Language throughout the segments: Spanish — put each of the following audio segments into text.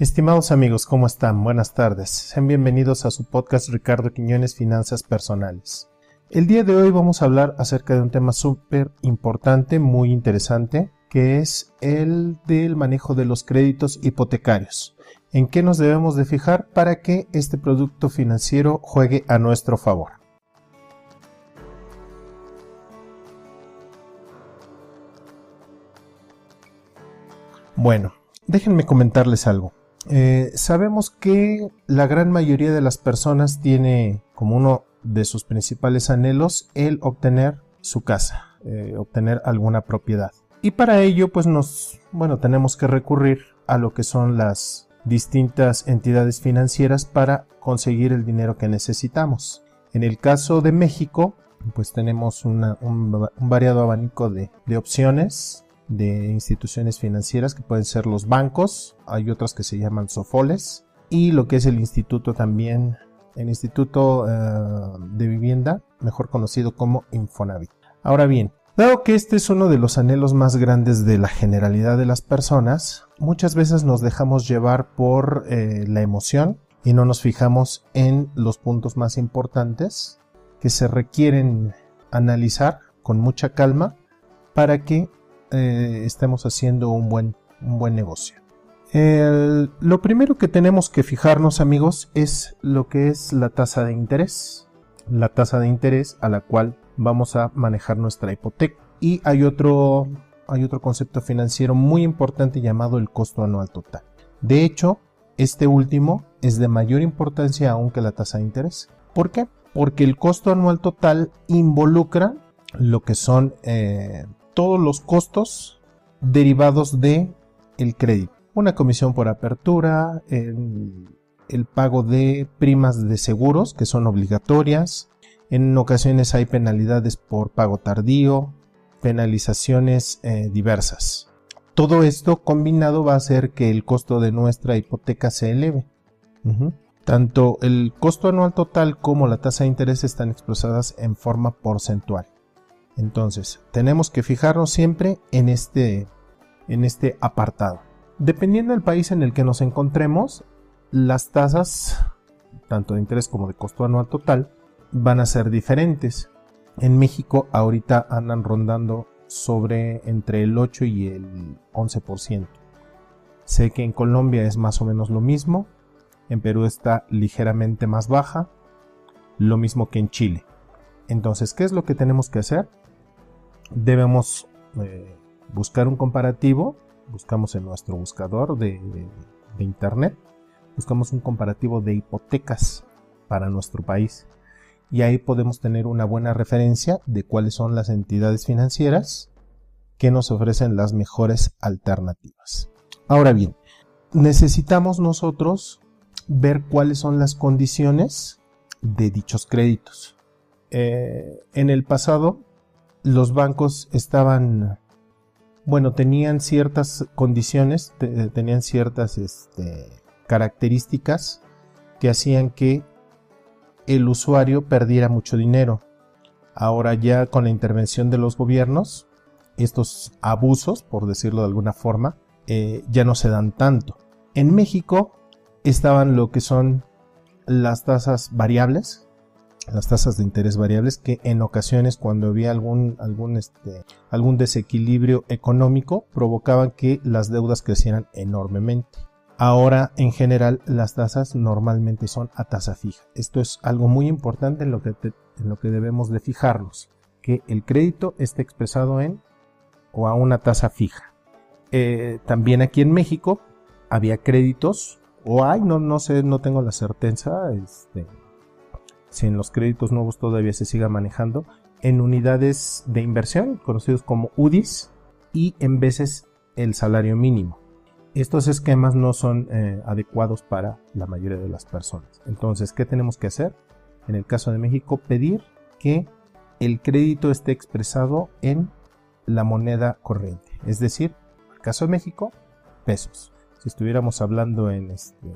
Estimados amigos, ¿cómo están? Buenas tardes. Sean bienvenidos a su podcast Ricardo Quiñones Finanzas Personales. El día de hoy vamos a hablar acerca de un tema súper importante, muy interesante, que es el del manejo de los créditos hipotecarios. ¿En qué nos debemos de fijar para que este producto financiero juegue a nuestro favor? Bueno, déjenme comentarles algo. Eh, sabemos que la gran mayoría de las personas tiene como uno de sus principales anhelos el obtener su casa, eh, obtener alguna propiedad. Y para ello, pues nos, bueno, tenemos que recurrir a lo que son las distintas entidades financieras para conseguir el dinero que necesitamos. En el caso de México, pues tenemos un, variado abanico de opciones de instituciones financieras que pueden ser los bancos, hay otras que se llaman sofoles y lo que es el instituto también, el Instituto eh, de Vivienda, mejor conocido como Infonavit. Ahora bien, dado que este es uno de los anhelos más grandes de la generalidad de las personas, muchas veces nos dejamos llevar por eh, la emoción y no nos fijamos en los puntos más importantes que se requieren analizar con mucha calma para que eh, estemos haciendo un buen, un buen negocio. lo primero que tenemos que fijarnos amigos es lo que es la tasa de interés. La tasa de interés a la cual vamos a manejar nuestra hipoteca. Y hay otro, hay otro concepto financiero muy importante llamado el costo anual total. De hecho, este último es de mayor importancia aún que la tasa de interés. ¿Por qué? Porque el costo anual total involucra lo que son eh, todos los costos derivados de el crédito. Una comisión por apertura, el, el pago de primas de seguros que son obligatorias. En ocasiones hay penalidades por pago tardío, penalizaciones eh, diversas. Todo esto combinado va a hacer que el costo de nuestra hipoteca se eleve. Tanto el costo anual total como la tasa de interés están expresadas en forma porcentual. Entonces, tenemos que fijarnos siempre en este, en este apartado. Dependiendo del país en el que nos encontremos, las tasas, tanto de interés como de costo anual total, van a ser diferentes. En México ahorita andan rondando sobre entre el 8 y el 11%. Sé que en Colombia es más o menos lo mismo, en Perú está ligeramente más baja, lo mismo que en Chile. Entonces, ¿qué es lo que tenemos que hacer? Debemos eh, buscar un comparativo, buscamos en nuestro buscador de, internet, buscamos un comparativo de hipotecas para nuestro país y ahí podemos tener una buena referencia de cuáles son las entidades financieras que nos ofrecen las mejores alternativas. Ahora bien, necesitamos nosotros ver cuáles son las condiciones de dichos créditos. Eh, en el pasado los bancos estaban, bueno, tenían ciertas condiciones, tenían ciertas este, características que hacían que el usuario perdiera mucho dinero. Ahora ya con la intervención de los gobiernos, estos abusos, por decirlo de alguna forma, eh, ya no se dan tanto. En México estaban lo que son las tasas variables, las tasas de interés variables que en ocasiones cuando había algún, algún, este, algún desequilibrio económico provocaban que las deudas crecieran enormemente. Ahora en general las tasas normalmente son a tasa fija. Esto es algo muy importante en lo que, en lo que debemos de fijarnos, que el crédito esté expresado en o a una tasa fija. Eh, también aquí en México había créditos o hay, no, no sé, no tengo la certeza, este, si en los créditos nuevos todavía se siga manejando, en unidades de inversión, conocidos como UDIs, y en veces el salario mínimo. Estos esquemas no son eh, adecuados para la mayoría de las personas. Entonces, ¿qué tenemos que hacer? En el caso de México, pedir que el crédito esté expresado en la moneda corriente. Es decir, en el caso de México, pesos. Si estuviéramos hablando en, este,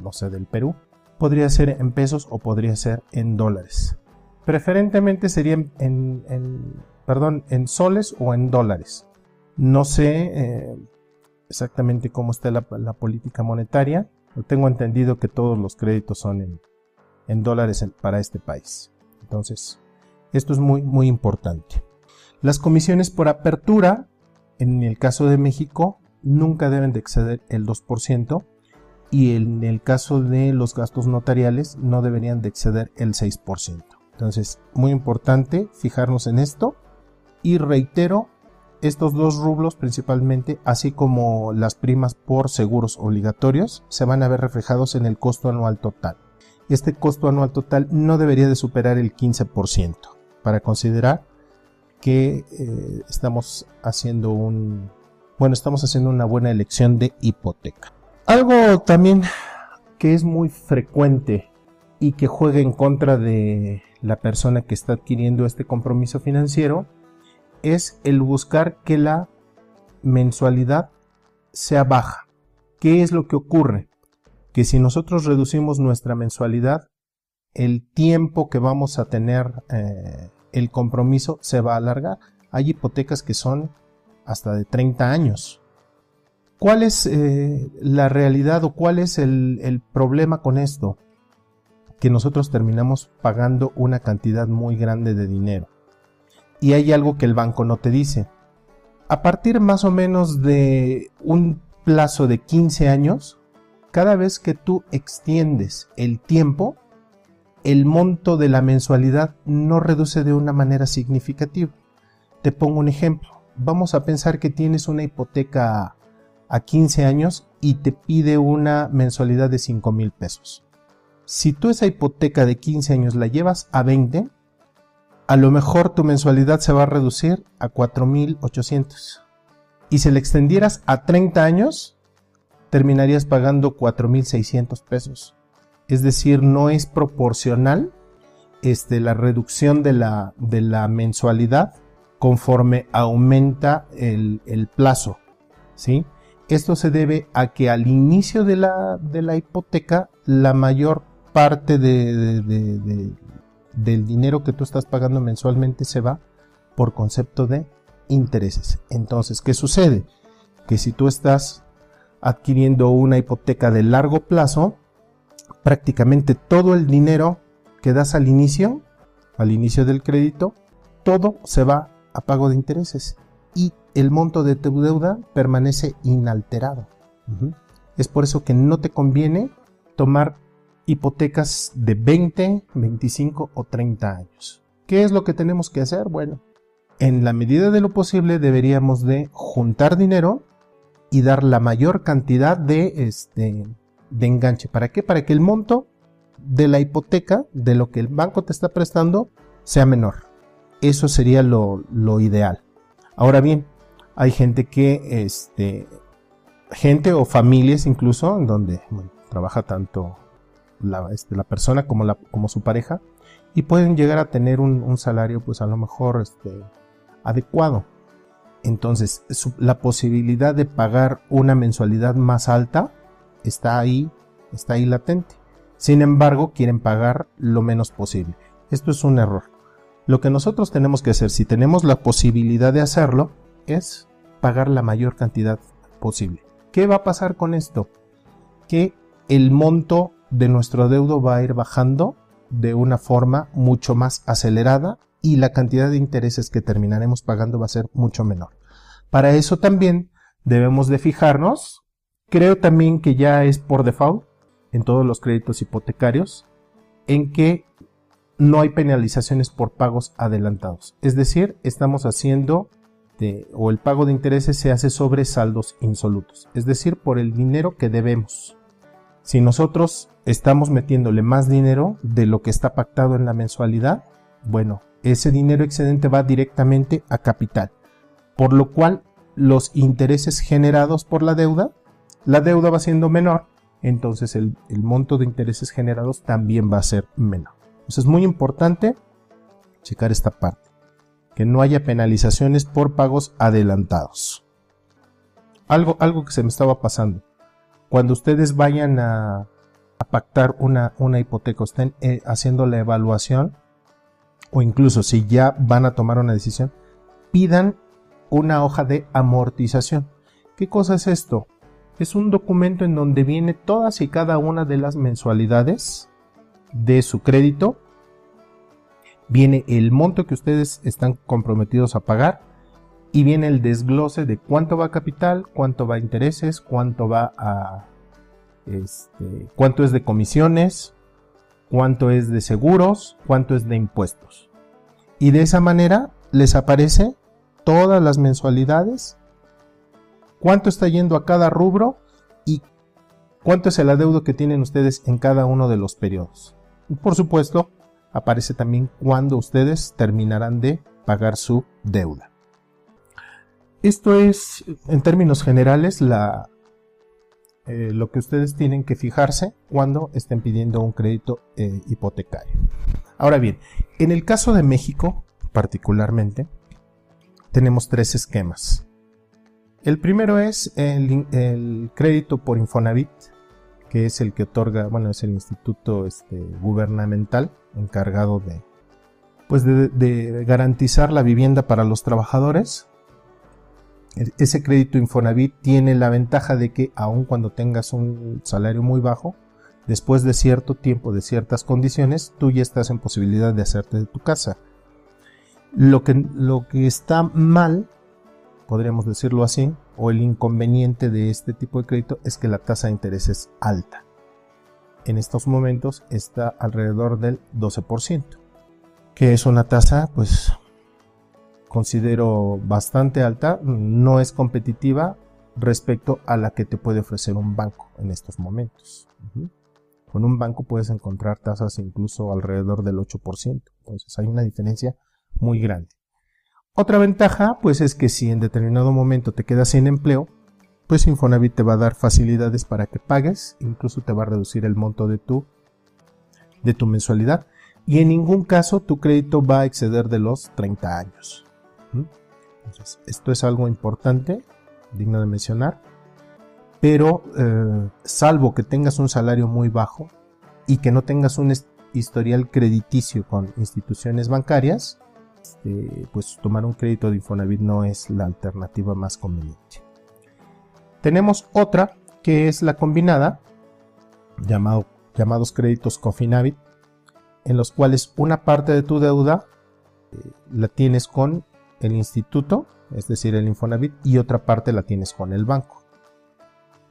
no sé, del Perú, podría ser en pesos o podría ser en dólares. Preferentemente sería en, soles o en dólares. No sé eh, exactamente cómo está la, política monetaria. tengo entendido que todos los créditos son en, dólares para este país. Entonces, esto es muy, muy importante. Las comisiones por apertura, en el caso de México, nunca deben de exceder el 2% y en el caso de los gastos notariales no deberían de exceder el 6%. Entonces, muy importante fijarnos en esto y reitero, estos dos rublos principalmente, así como las primas por seguros obligatorios, se van a ver reflejados en el costo anual total. Este costo anual total no debería de superar el 15% para considerar que eh, estamos haciendo un bueno, estamos haciendo una buena elección de hipoteca. Algo también que es muy frecuente y que juega en contra de la persona que está adquiriendo este compromiso financiero es el buscar que la mensualidad sea baja. ¿Qué es lo que ocurre? Que si nosotros reducimos nuestra mensualidad, el tiempo que vamos a tener eh, el compromiso se va a alargar. Hay hipotecas que son hasta de 30 años. ¿Cuál es eh, la realidad o cuál es el problema con esto? Que nosotros terminamos pagando una cantidad muy grande de dinero. Y hay algo que el banco no te dice. A partir más o menos de un plazo de 15 años, cada vez que tú extiendes el tiempo, el monto de la mensualidad no reduce de una manera significativa. Te pongo un ejemplo vamos a pensar que tienes una hipoteca a 15 años y te pide una mensualidad de 5 mil pesos. Si tú esa hipoteca de 15 años la llevas a 20, a lo mejor tu mensualidad se va a reducir a 4.800. Y si la extendieras a 30 años, terminarías pagando 4.600 pesos. Es decir, no es proporcional este, la reducción de la, de la mensualidad conforme aumenta el, plazo. ¿sí? Esto se debe a que al inicio de la, de la hipoteca la mayor parte de, del dinero que tú estás pagando mensualmente se va por concepto de intereses. Entonces, ¿qué sucede? Que si tú estás adquiriendo una hipoteca de largo plazo, prácticamente todo el dinero que das al inicio, al inicio del crédito, todo se va a pago de intereses y el monto de tu deuda permanece inalterado. Es por eso que no te conviene tomar hipotecas de 20, 25 o 30 años. ¿Qué es lo que tenemos que hacer? Bueno, en la medida de lo posible deberíamos de juntar dinero y dar la mayor cantidad de, este, de enganche. ¿Para qué? Para que el monto de la hipoteca, de lo que el banco te está prestando, sea menor. Eso sería lo, ideal. Ahora bien, hay gente que, este, gente o familias incluso, en donde trabaja tanto la, este, la persona como, la, como su pareja, y pueden llegar a tener un, salario, pues a lo mejor este, adecuado. Entonces, la posibilidad de pagar una mensualidad más alta está ahí, está ahí latente. Sin embargo, quieren pagar lo menos posible. Esto es un error. Lo que nosotros tenemos que hacer, si tenemos la posibilidad de hacerlo, es pagar la mayor cantidad posible. ¿Qué va a pasar con esto? Que el monto de nuestro deudo va a ir bajando de una forma mucho más acelerada y la cantidad de intereses que terminaremos pagando va a ser mucho menor. Para eso también debemos de fijarnos, creo también que ya es por default en todos los créditos hipotecarios, en que no hay penalizaciones por pagos adelantados. Es decir, estamos haciendo o el pago de intereses se hace sobre saldos insolutos, es decir, por el dinero que debemos. Si nosotros estamos metiéndole más dinero de lo que está pactado en la mensualidad, bueno, ese dinero excedente va directamente a capital, por lo cual los intereses generados por la deuda, la deuda va siendo menor, entonces el, el monto de intereses generados también va a ser menor es muy importante checar esta parte. Que no haya penalizaciones por pagos adelantados. Algo, algo que se me estaba pasando. Cuando ustedes vayan a, pactar una, una, hipoteca, estén eh, haciendo la evaluación, o incluso si ya van a tomar una decisión, pidan una hoja de amortización. ¿Qué cosa es esto? Es un documento en donde viene todas y cada una de las mensualidades de su crédito. Viene el monto que ustedes están comprometidos a pagar y viene el desglose de cuánto va a capital, cuánto va a intereses, cuánto va a este, cuánto es de comisiones, cuánto es de seguros, cuánto es de impuestos. Y de esa manera les aparece todas las mensualidades, cuánto está yendo a cada rubro y cuánto es el adeudo que tienen ustedes en cada uno de los periodos. Y por supuesto, aparece también cuándo ustedes terminarán de pagar su deuda. Esto es, en términos generales, eh, lo que ustedes tienen que fijarse cuando estén pidiendo un crédito eh, hipotecario. Ahora bien, en el caso de México, particularmente, tenemos tres esquemas. El primero es el, crédito por Infonavit, que es el que otorga, bueno, es el instituto este, gubernamental encargado de, pues de garantizar la vivienda para los trabajadores ese crédito Infonavit tiene la ventaja de que aun cuando tengas un salario muy bajo, después de cierto tiempo, de ciertas condiciones, tú ya estás en posibilidad de hacerte de tu casa. Lo que, lo que está mal, podríamos decirlo así, o el inconveniente de este tipo de crédito es que la tasa de interés es alta. En estos momentos está alrededor del 12%, que es una tasa pues considero bastante alta, no es competitiva respecto a la que te puede ofrecer un banco en estos momentos. Con un banco puedes encontrar tasas incluso alrededor del 8%, entonces hay una diferencia muy grande. Otra ventaja, pues es que si en determinado momento te quedas sin empleo, pues Infonavit te va a dar facilidades para que pagues, incluso te va a reducir el monto de tu, de tu mensualidad. Y en ningún caso tu crédito va a exceder de los 30 años. Esto es algo importante, digno de mencionar, pero eh, salvo que tengas un salario muy bajo y que no tengas un historial crediticio con instituciones bancarias, este, pues tomar un crédito de Infonavit no es la alternativa más conveniente. Tenemos otra que es la combinada, llamado, llamados créditos Cofinavit, en los cuales una parte de tu deuda eh, la tienes con el instituto, es decir, el Infonavit, y otra parte la tienes con el banco.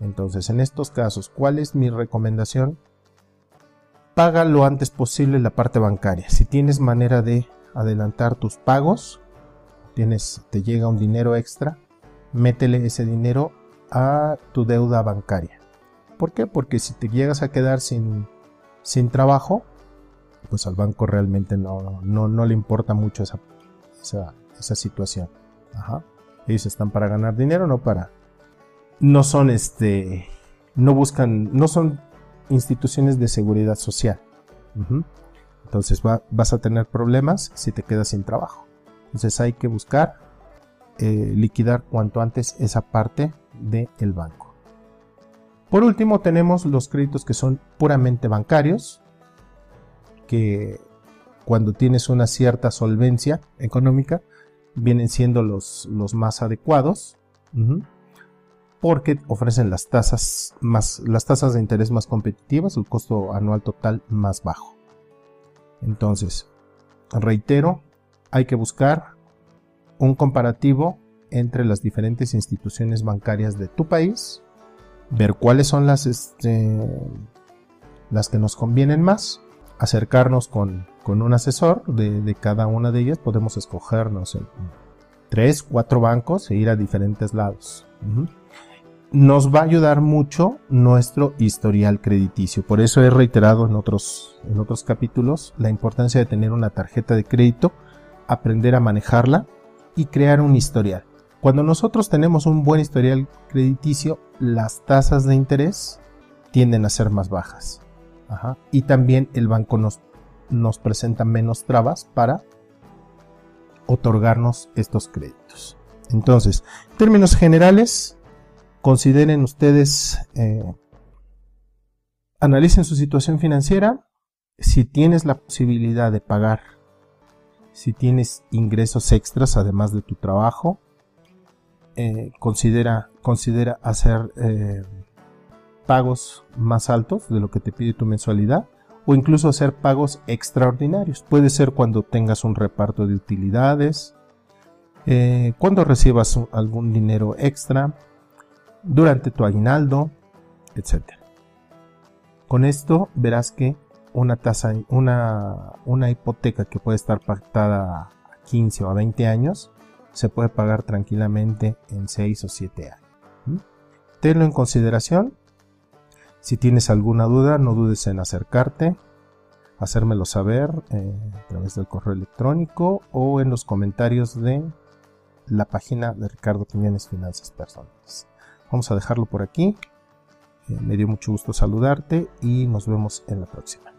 Entonces, en estos casos, ¿cuál es mi recomendación? Paga lo antes posible la parte bancaria. Si tienes manera de adelantar tus pagos, tienes, te llega un dinero extra, métele ese dinero a tu deuda bancaria. ¿Por qué? Porque si te llegas a quedar sin, sin trabajo, pues al banco realmente no, no, no le importa mucho esa, esa, situación. Ellos están para ganar dinero, no para. No son este. No buscan. No son instituciones de seguridad social. Entonces vas a tener problemas si te quedas sin trabajo. Entonces hay que buscar eh, liquidar cuanto antes esa parte del banco. Por último tenemos los créditos que son puramente bancarios, que cuando tienes una cierta solvencia económica, vienen siendo los, los más adecuados porque ofrecen las tasas más las tasas de interés más competitivas, el costo anual total más bajo. Entonces, reitero, hay que buscar un comparativo entre las diferentes instituciones bancarias de tu país, ver cuáles son las, este, las que nos convienen más, acercarnos con con un asesor de, cada una de ellas podemos escogernos en tres, cuatro bancos e ir a diferentes lados. Nos va a ayudar mucho nuestro historial crediticio. Por eso he reiterado en otros, en otros capítulos la importancia de tener una tarjeta de crédito, aprender a manejarla y crear un historial. Cuando nosotros tenemos un buen historial crediticio, las tasas de interés tienden a ser más bajas. Y también el banco nos nos presenta menos trabas para otorgarnos estos créditos. Entonces, en términos generales, consideren ustedes, eh, analicen su situación financiera, si tienes la posibilidad de pagar, si tienes ingresos extras además de tu trabajo, eh, considera, considera hacer eh, pagos más altos de lo que te pide tu mensualidad o incluso hacer pagos extraordinarios. Puede ser cuando tengas un reparto de utilidades, cuando recibas algún dinero extra, durante tu aguinaldo, etc. Con esto verás que una tasa, una, una hipoteca que puede estar pactada a 15 o a 20 años, se puede pagar tranquilamente en 6 o 7 años. Tenlo en consideración. Si tienes alguna duda, no dudes en acercarte, hacérmelo saber eh, a través del correo electrónico o en los comentarios de la página de Ricardo Quiñones Finanzas Personales. Vamos a dejarlo por aquí. Eh, me dio mucho gusto saludarte y nos vemos en la próxima.